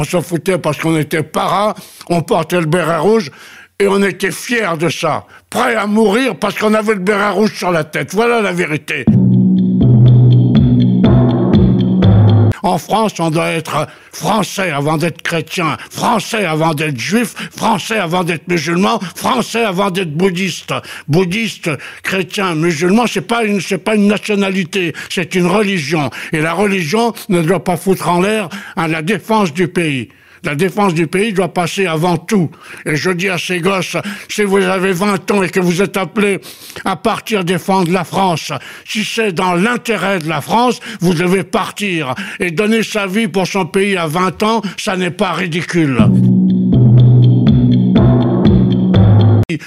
On s'en foutait parce qu'on était para, on portait le béret rouge et on était fiers de ça. Prêts à mourir parce qu'on avait le béret rouge sur la tête. Voilà la vérité. En France, on doit être français avant d'être chrétien, français avant d'être juif, français avant d'être musulman, français avant d'être bouddhiste. Bouddhiste, chrétien, musulman, c'est pas une, c'est pas une nationalité, c'est une religion. Et la religion ne doit pas foutre en l'air à la défense du pays. La défense du pays doit passer avant tout. Et je dis à ces gosses, si vous avez 20 ans et que vous êtes appelés à partir défendre la France, si c'est dans l'intérêt de la France, vous devez partir. Et donner sa vie pour son pays à 20 ans, ça n'est pas ridicule.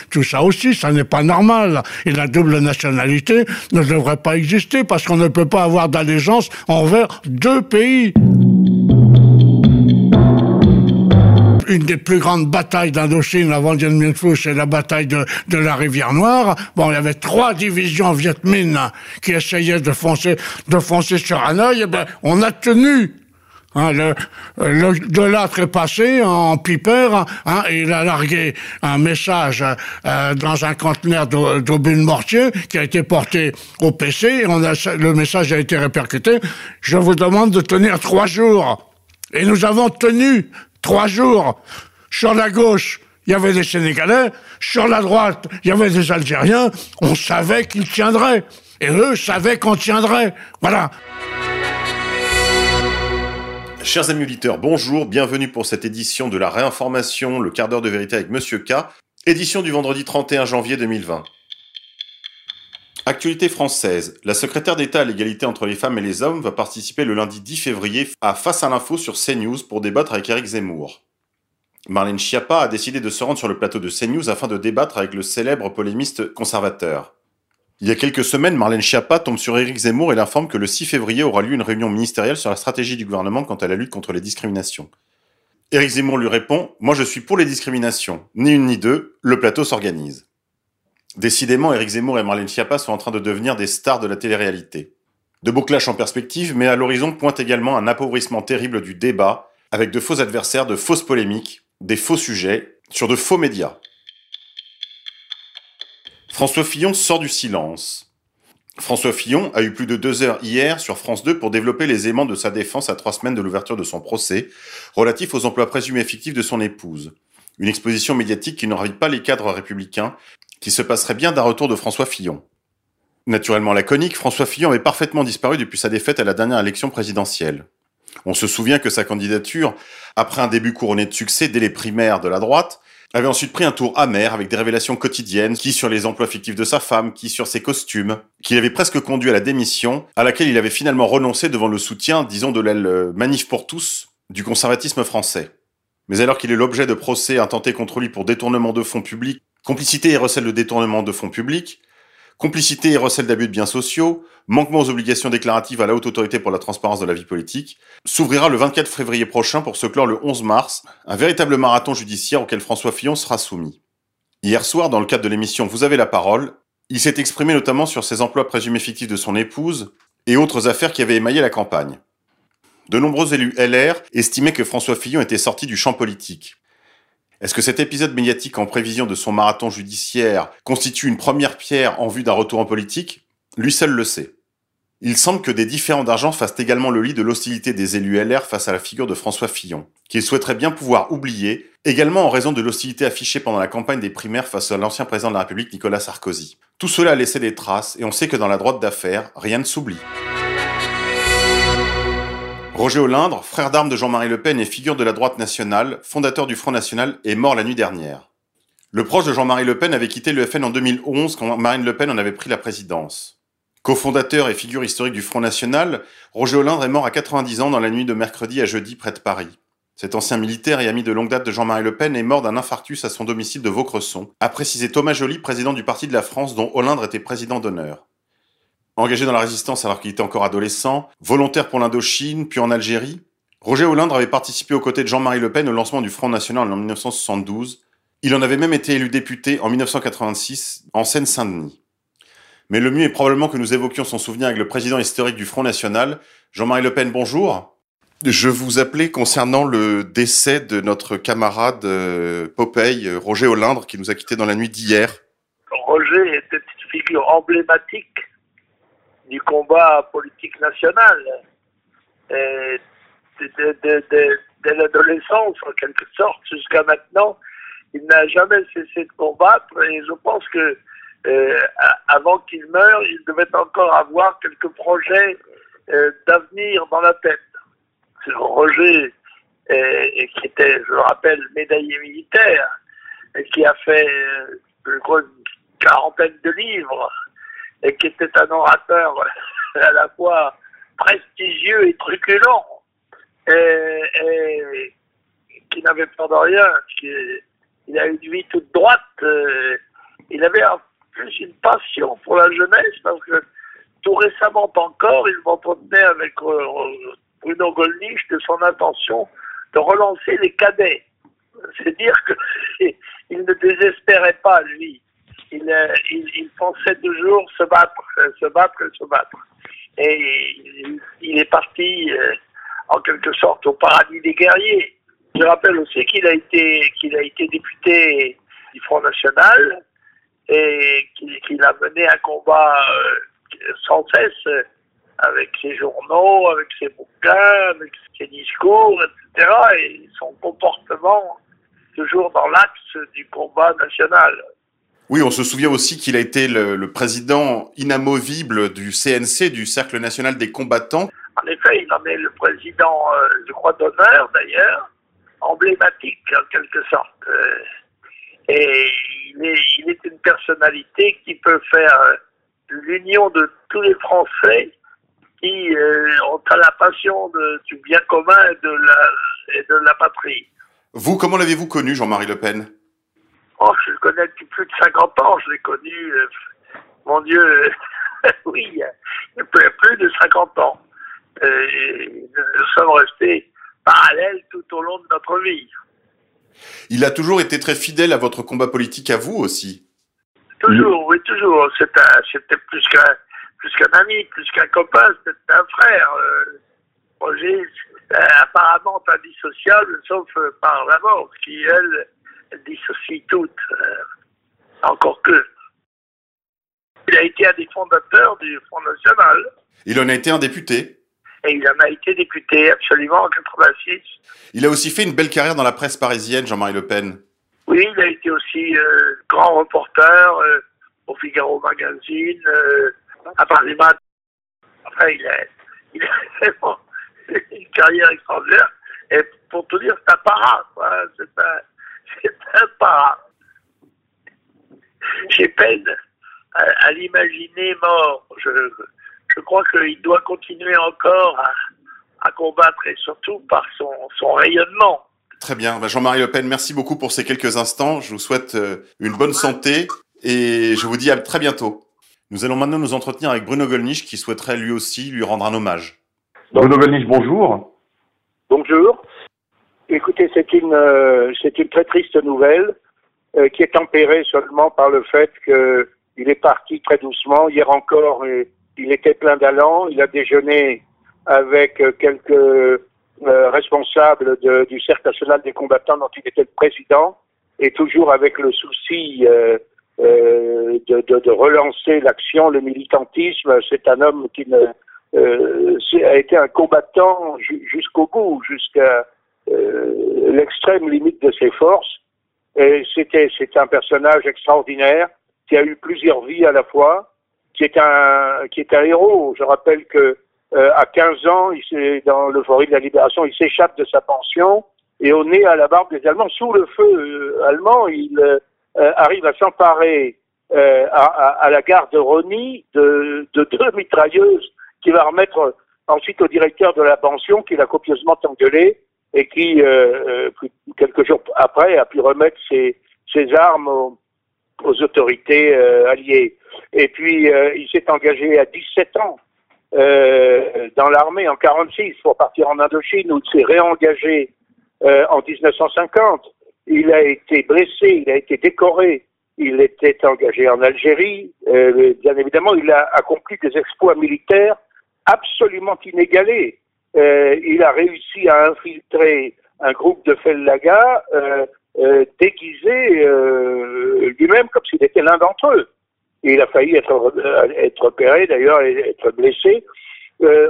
Tout ça aussi, ça n'est pas normal. Et la double nationalité ne devrait pas exister parce qu'on ne peut pas avoir d'allégeance envers deux pays. Une des plus grandes batailles d'Indochine avant Dien Bien Phu, c'est la bataille de, la rivière Noire. Bon, il y avait trois divisions Viet Minh qui essayaient de foncer, de foncer sur Hanoï. Et ben, on a tenu Hein, le, de l'âtre est passé en piper hein, et il a largué un message euh, dans un conteneur d'obus mortier qui a été porté au PC. Le message a été répercuté. Je vous demande de tenir trois jours. Et nous avons tenu trois jours. Sur la gauche, il y avait des Sénégalais. Sur la droite, il y avait des Algériens. On savait qu'ils tiendraient. Et eux savaient qu'on tiendrait. Voilà. Chers amis auditeurs, bonjour, bienvenue pour cette édition de la réinformation, le quart d'heure de vérité avec Monsieur K, édition du vendredi 31 janvier 2020. Actualité française. La secrétaire d'État à l'égalité entre les femmes et les hommes va participer le lundi 10 février à Face à l'info sur CNews pour débattre avec Eric Zemmour. Marlène Schiappa a décidé de se rendre sur le plateau de CNews afin de débattre avec le célèbre polémiste conservateur. Il y a quelques semaines, Marlène Schiappa tombe sur Eric Zemmour et l'informe que le 6 février aura lieu une réunion ministérielle sur la stratégie du gouvernement quant à la lutte contre les discriminations. Eric Zemmour lui répond Moi je suis pour les discriminations. Ni une ni deux, le plateau s'organise. Décidément, Éric Zemmour et Marlène Schiappa sont en train de devenir des stars de la télé-réalité. De beaux clashs en perspective, mais à l'horizon pointe également un appauvrissement terrible du débat, avec de faux adversaires, de fausses polémiques, des faux sujets, sur de faux médias. François Fillon sort du silence. François Fillon a eu plus de deux heures hier sur France 2 pour développer les aimants de sa défense à trois semaines de l'ouverture de son procès, relatif aux emplois présumés fictifs de son épouse. Une exposition médiatique qui ne ravit pas les cadres républicains qui se passerait bien d'un retour de François Fillon. Naturellement laconique, François Fillon avait parfaitement disparu depuis sa défaite à la dernière élection présidentielle. On se souvient que sa candidature, après un début couronné de succès dès les primaires de la droite, avait ensuite pris un tour amer avec des révélations quotidiennes, qui sur les emplois fictifs de sa femme, qui sur ses costumes, qui avait presque conduit à la démission, à laquelle il avait finalement renoncé devant le soutien, disons, de l'aile euh, manif pour tous du conservatisme français. Mais alors qu'il est l'objet de procès intentés contre lui pour détournement de fonds publics Complicité et recel de détournement de fonds publics, complicité et recel d'abus de biens sociaux, manquement aux obligations déclaratives à la haute autorité pour la transparence de la vie politique, s'ouvrira le 24 février prochain pour se clore le 11 mars, un véritable marathon judiciaire auquel François Fillon sera soumis. Hier soir, dans le cadre de l'émission Vous avez la parole, il s'est exprimé notamment sur ses emplois présumés fictifs de son épouse et autres affaires qui avaient émaillé la campagne. De nombreux élus LR estimaient que François Fillon était sorti du champ politique. Est-ce que cet épisode médiatique en prévision de son marathon judiciaire constitue une première pierre en vue d'un retour en politique? Lui seul le sait. Il semble que des différents d'argent fassent également le lit de l'hostilité des élus LR face à la figure de François Fillon, qu'il souhaiterait bien pouvoir oublier, également en raison de l'hostilité affichée pendant la campagne des primaires face à l'ancien président de la République Nicolas Sarkozy. Tout cela a laissé des traces et on sait que dans la droite d'affaires, rien ne s'oublie. Roger Olindre, frère d'armes de Jean-Marie Le Pen et figure de la droite nationale, fondateur du Front National, est mort la nuit dernière. Le proche de Jean-Marie Le Pen avait quitté le FN en 2011 quand Marine Le Pen en avait pris la présidence. Co-fondateur et figure historique du Front National, Roger Olindre est mort à 90 ans dans la nuit de mercredi à jeudi près de Paris. Cet ancien militaire et ami de longue date de Jean-Marie Le Pen est mort d'un infarctus à son domicile de Vaucresson, a précisé Thomas Joly, président du Parti de la France dont Olindre était président d'honneur. Engagé dans la résistance alors qu'il était encore adolescent, volontaire pour l'Indochine, puis en Algérie, Roger Hollande avait participé aux côtés de Jean-Marie Le Pen au lancement du Front National en 1972. Il en avait même été élu député en 1986 en Seine-Saint-Denis. Mais le mieux est probablement que nous évoquions son souvenir avec le président historique du Front National, Jean-Marie Le Pen, bonjour. Je vous appelais concernant le décès de notre camarade euh, Popeye, Roger Olindre, qui nous a quittés dans la nuit d'hier. Roger était une figure emblématique du combat politique national. Et dès l'adolescence, en quelque sorte, jusqu'à maintenant, il n'a jamais cessé de combattre et je pense que euh, avant qu'il meure, il devait encore avoir quelques projets euh, d'avenir dans la tête. Roger, euh, qui était, je le rappelle, médaillé militaire, et qui a fait une quarantaine de livres, et qui était un orateur à la fois prestigieux et truculent, et, qui n'avait peur de rien, il a une vie toute droite, il avait un plus une passion pour la jeunesse parce que tout récemment encore, il m'entretenait avec euh, Bruno Gollnisch de son intention de relancer les cadets. C'est dire qu'il ne désespérait pas, lui. Il, euh, il, pensait toujours se battre, se battre, se battre. Et il, est parti euh, en quelque sorte au paradis des guerriers. Je rappelle aussi qu'il a été qu'il a été député du Front National, et qu'il a mené un combat euh, sans cesse euh, avec ses journaux, avec ses bouquins, avec ses discours, etc. Et son comportement toujours dans l'axe du combat national. Oui, on se souvient aussi qu'il a été le, président inamovible du CNC, du Cercle national des combattants. En effet, il en est le président, euh, je crois, d'honneur d'ailleurs, emblématique en quelque sorte. Et il est, il est une personnalité qui peut faire euh, l'union de tous les Français qui euh, ont la passion de, du bien commun et de, la, et de la patrie. Vous, comment l'avez-vous connu, Jean-Marie Le Pen? Oh, je le connais depuis plus de 50 ans. Je l'ai connu, euh, mon Dieu, oui, il y a plus de 50 ans. Et nous sommes restés parallèles tout au long de notre vie. Il a toujours été très fidèle à votre combat politique, à vous aussi. Toujours, oui, toujours. C'était plus qu'un plus qu'un ami, plus qu'un copain, c'était un frère. Euh, Roger, euh, apparemment indissociable, sauf euh, par la mort, qui, elle, dissocie toutes. encore que. Il a été un des fondateurs du Front National. Il en a été un député et il en a été député absolument en 86. Il a aussi fait une belle carrière dans la presse parisienne, Jean-Marie Le Pen. Oui, il a été aussi euh, grand reporter euh, au Figaro Magazine, euh, à Paris Match. Enfin, il a, il a vraiment une carrière extraordinaire. Et pour tout dire, c'est un para. C'est un, c'est un para. J'ai peine à, à l'imaginer mort. Je, je crois qu'il doit continuer encore à, combattre et surtout par son, son rayonnement. Très bien. Bah, Jean-Marie Le Pen, merci beaucoup pour ces quelques instants. Je vous souhaite euh, une bonne santé et je vous dis à très bientôt. Nous allons maintenant nous entretenir avec Bruno Gollnisch qui souhaiterait lui aussi lui rendre un hommage. Bruno Gollnisch, bonjour. Bonjour. Écoutez, c'est une, euh, c'est une très triste nouvelle euh, qui est tempérée seulement par le fait qu'il est parti très doucement. Hier encore, et il était plein d'allant. Il a déjeuné avec euh, quelques euh, responsables du Cercle national des combattants dont il était le président, et toujours avec le souci euh, euh de, de, de, relancer l'action, le militantisme. C'est un homme qui ne, a été un combattant jusqu'au bout, jusqu'à l'extrême limite de ses forces. Et c'était, c'est un personnage extraordinaire qui a eu plusieurs vies à la fois qui est un qui est un héros. Je rappelle que euh, à 15 ans, il dans l'euphorie de la libération, il s'échappe de sa pension et au nez à la barbe des Allemands, sous le feu euh, allemand, il euh, arrive à s'emparer à, la gare de Rony de, de, deux mitrailleuses qui va remettre ensuite au directeur de la pension qui l'a copieusement engueulé et qui, quelques jours après, a pu remettre ses, ses armes aux, aux autorités alliées. Et puis, euh, il s'est engagé à 17 ans euh, dans l'armée en 46 pour partir en Indochine, où il s'est réengagé euh, en 1950. Il a été blessé, il a été décoré, il était engagé en Algérie. bien évidemment, il a accompli des exploits militaires absolument inégalés. Euh, il a réussi à infiltrer un groupe de Fellaga euh, euh, déguisé euh, lui-même comme s'il était l'un d'entre eux. Il a failli être, être opéré d'ailleurs et être blessé.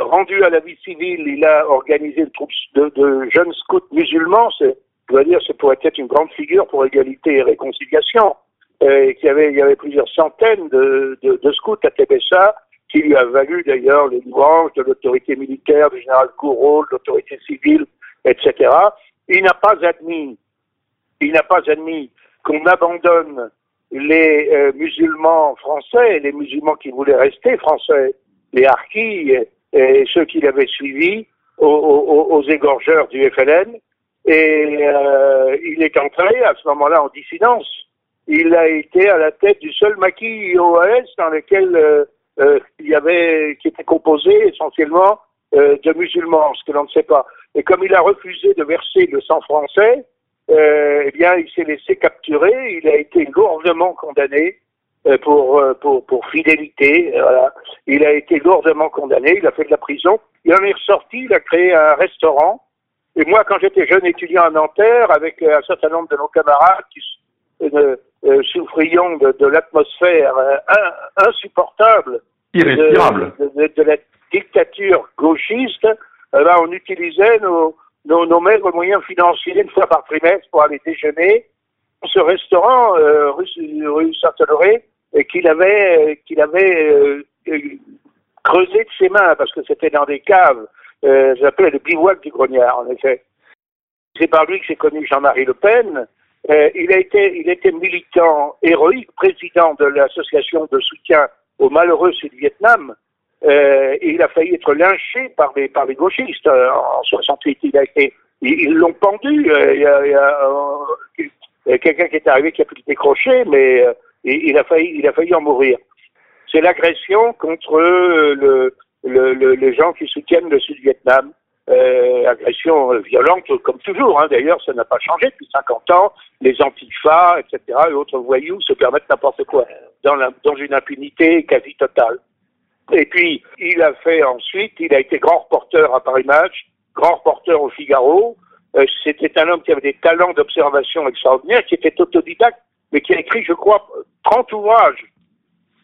rendu à la vie civile, il a organisé une troupe de, de jeunes scouts musulmans. Je dois dire, ce pourrait être une grande figure pour égalité et réconciliation. Euh, qu'il y avait, il y avait plusieurs centaines de, de, de scouts à Tébessa, qui lui a valu d'ailleurs les louanges de l'autorité militaire, du général Gouraud, de l'autorité civile, etc. Il n'a pas admis, il n'a pas admis qu'on abandonne les euh, musulmans français, les musulmans qui voulaient rester français, les harkis et, ceux qui l'avaient suivi aux, égorgeurs du FLN. Et euh, il est entré à ce moment-là en dissidence il a été à la tête du seul maquis OAS dans lequel euh, euh, il y avait, qui était composé essentiellement euh, de musulmans, ce que l'on ne sait pas. Et comme il a refusé de verser le sang français, euh, eh bien, il s'est laissé capturer. Il a été lourdement condamné pour, pour, pour fidélité. Voilà. Il a été lourdement condamné. Il a fait de la prison. Il en est ressorti. Il a créé un restaurant. Et moi, quand j'étais jeune étudiant à Nanterre, avec un certain nombre de nos camarades qui euh, souffrions de, de l'atmosphère euh, insupportable irrespirable de, de, la dictature gauchiste, eh ben, on utilisait nos, nos, nos, maigres moyens financiers une fois par trimestre pour aller déjeuner dans ce restaurant euh, rue, rue Saint-Honoré qu'il avait, qu'il avait euh, creusé de ses mains parce que c'était dans des caves, euh, j'appelais le bivouac du grognard en effet. C'est par lui que j'ai connu Jean-Marie Le Pen, euh, il, a été, il était militant héroïque, président de l'association de soutien aux malheureux Sud-Vietnam. Euh, et il a failli être lynché par les, par les gauchistes euh, en 68. Il a été, ils l'ont pendu. Euh, euh, quelqu'un qui est arrivé qui a pu le décrocher, mais il, a failli, il a failli en mourir. C'est l'agression contre le, le, le, les gens qui soutiennent le Sud-Vietnam euh, agression violente, comme toujours. Hein. D'ailleurs, ça n'a pas changé depuis 50 ans. Les antifas, etc., et autres voyous se permettent n'importe quoi, dans, une impunité quasi totale. Et puis, il a fait ensuite, il a été grand reporter à Paris Match, grand reporter au Figaro. Euh, C'était un homme qui avait des talents d'observation extraordinaires, qui était autodidacte, mais qui a écrit, je crois, 30 ouvrages.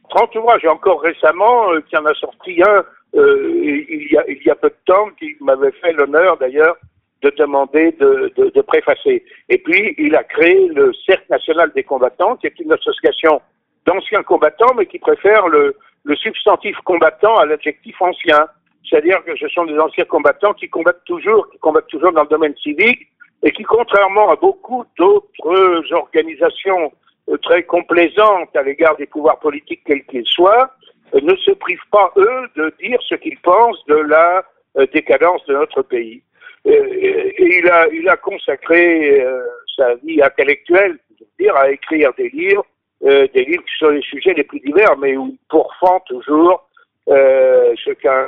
30 ouvrages, et encore récemment, euh, qui en a sorti un euh, il, y a, il y a peu de temps, qui m'avait fait l'honneur d'ailleurs de demander de, de, de, préfacer. Et puis, il a créé le Cercle national des combattants, qui est une association d'anciens combattants, mais qui préfère le, le substantif combattant à l'adjectif ancien. C'est-à-dire que ce sont des anciens combattants qui combattent toujours, qui combattent toujours dans le domaine civique, et qui, contrairement à beaucoup d'autres organisations euh, très complaisantes à l'égard des pouvoirs politiques quels qu'ils soient, ne se privent pas, eux, de dire ce qu'ils pensent de la euh, décadence de notre pays. Euh, et il, a, il a consacré euh, sa vie intellectuelle, dire, à écrire des livres, des livres sur les sujets les plus divers, mais où il pourfend toujours ce qu'un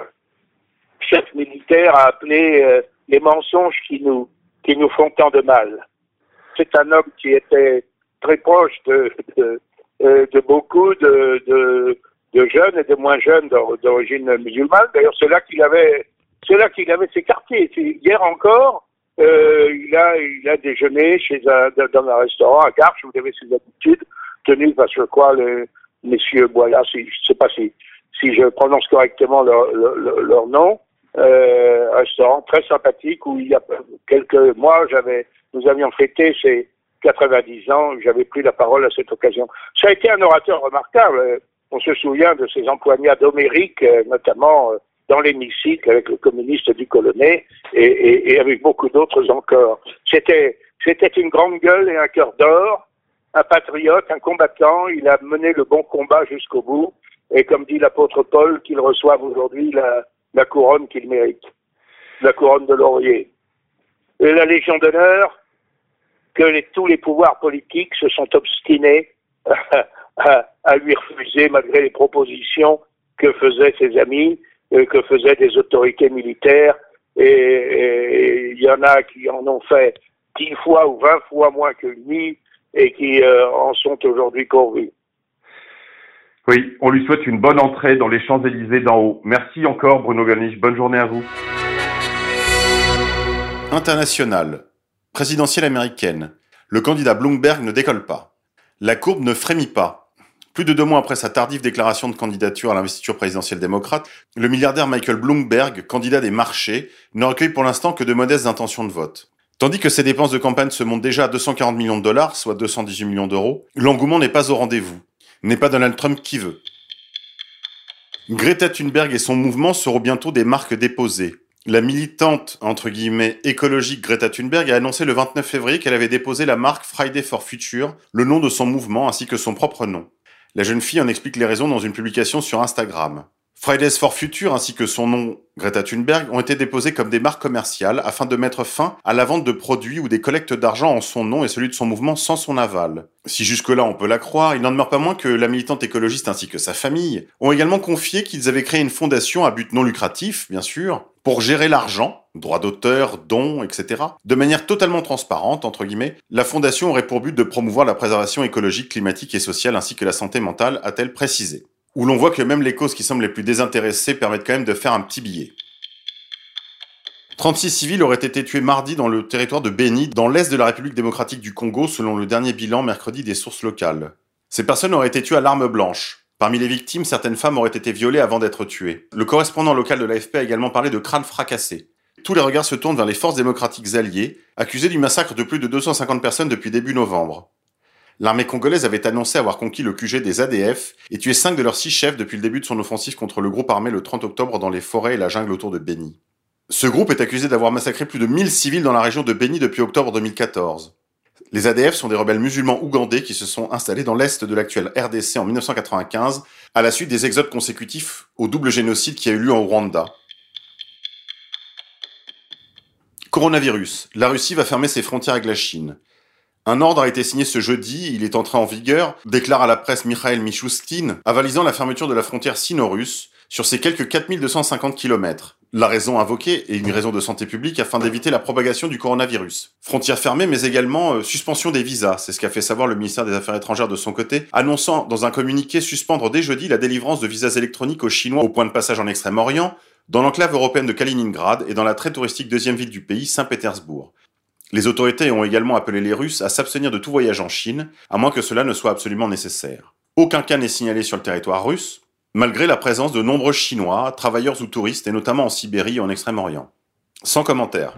chef militaire a appelé les mensonges qui nous, qui nous font tant de mal. C'est un homme qui était très proche de, de, de beaucoup de, de de jeunes et de moins jeunes d'origine musulmane. D'ailleurs, c'est là qu'il avait, c'est là qu'il avait ses quartiers. Hier encore, euh, il a, il déjeuné chez dans un restaurant à Garches, vous avez ses habitudes, tenu parce que quoi, le, messieurs voilà, si, je sais pas si, je prononce correctement leur, nom, euh, restaurant très sympathique où il y a quelques mois, j'avais, nous avions fêté ses 90 ans, j'avais pris la parole à cette occasion. Ça a été un orateur remarquable. On se souvient de ces empoignades homériques, euh, notamment euh, dans l'hémicycle avec le communiste du Colonnet et, avec beaucoup d'autres encore. C'était, une grande gueule et un cœur d'or, un patriote, un combattant. Il a mené le bon combat jusqu'au bout. Et comme dit l'apôtre Paul, qu'il reçoive aujourd'hui la, couronne qu'il mérite, la couronne de laurier. Et la Légion d'honneur, que tous les pouvoirs politiques se sont obstinés à, à, lui refuser malgré les propositions que faisaient ses amis, euh, que faisaient des autorités militaires. Et il y en a qui en ont fait dix fois ou vingt fois moins que lui et qui euh, en sont aujourd'hui pourvus. Oui, on lui souhaite une bonne entrée dans les Champs-Élysées d'en haut. Merci encore Bruno Galniche. Bonne journée à vous. International. Présidentielle américaine. Le candidat Bloomberg ne décolle pas. La courbe ne frémit pas. Plus de deux mois après sa tardive déclaration de candidature à l'investiture présidentielle démocrate, le milliardaire Michael Bloomberg, candidat des marchés, ne recueille pour l'instant que de modestes intentions de vote. Tandis que ses dépenses de campagne se montent déjà à 240 millions de dollars, soit 218 millions d'euros, l'engouement n'est pas au rendez-vous. N'est pas Donald Trump qui veut. Greta Thunberg et son mouvement seront bientôt des marques déposées. La militante, entre guillemets, écologique Greta Thunberg a annoncé le 29 février qu'elle avait déposé la marque Friday for Future, le nom de son mouvement ainsi que son propre nom. La jeune fille en explique les raisons dans une publication sur Instagram. Fridays for Future ainsi que son nom Greta Thunberg ont été déposés comme des marques commerciales afin de mettre fin à la vente de produits ou des collectes d'argent en son nom et celui de son mouvement sans son aval. Si jusque-là on peut la croire, il n'en demeure pas moins que la militante écologiste ainsi que sa famille ont également confié qu'ils avaient créé une fondation à but non lucratif, bien sûr, pour gérer l'argent, droits d'auteur, dons, etc. De manière totalement transparente, entre guillemets, la fondation aurait pour but de promouvoir la préservation écologique, climatique et sociale ainsi que la santé mentale, a-t-elle précisé où l'on voit que même les causes qui semblent les plus désintéressées permettent quand même de faire un petit billet. 36 civils auraient été tués mardi dans le territoire de Beni, dans l'est de la République démocratique du Congo, selon le dernier bilan mercredi des sources locales. Ces personnes auraient été tuées à l'arme blanche. Parmi les victimes, certaines femmes auraient été violées avant d'être tuées. Le correspondant local de l'AFP a également parlé de crânes fracassés. Tous les regards se tournent vers les forces démocratiques alliées, accusées du massacre de plus de 250 personnes depuis début novembre. L'armée congolaise avait annoncé avoir conquis le QG des ADF et tué cinq de leurs six chefs depuis le début de son offensive contre le groupe armé le 30 octobre dans les forêts et la jungle autour de Beni. Ce groupe est accusé d'avoir massacré plus de 1000 civils dans la région de Beni depuis octobre 2014. Les ADF sont des rebelles musulmans ougandais qui se sont installés dans l'est de l'actuelle RDC en 1995 à la suite des exodes consécutifs au double génocide qui a eu lieu en Rwanda. Coronavirus. La Russie va fermer ses frontières avec la Chine. Un ordre a été signé ce jeudi, il est entré en vigueur, déclare à la presse Mikhail Mishustin, avalisant la fermeture de la frontière sino-russe sur ces quelques 4250 km. La raison invoquée est une raison de santé publique afin d'éviter la propagation du coronavirus. Frontière fermée, mais également euh, suspension des visas, c'est ce qu'a fait savoir le ministère des Affaires étrangères de son côté, annonçant dans un communiqué suspendre dès jeudi la délivrance de visas électroniques aux Chinois au point de passage en Extrême-Orient, dans l'enclave européenne de Kaliningrad et dans la très touristique deuxième ville du pays, Saint-Pétersbourg. Les autorités ont également appelé les Russes à s'abstenir de tout voyage en Chine, à moins que cela ne soit absolument nécessaire. Aucun cas n'est signalé sur le territoire russe, malgré la présence de nombreux Chinois, travailleurs ou touristes, et notamment en Sibérie et en Extrême-Orient. Sans commentaire.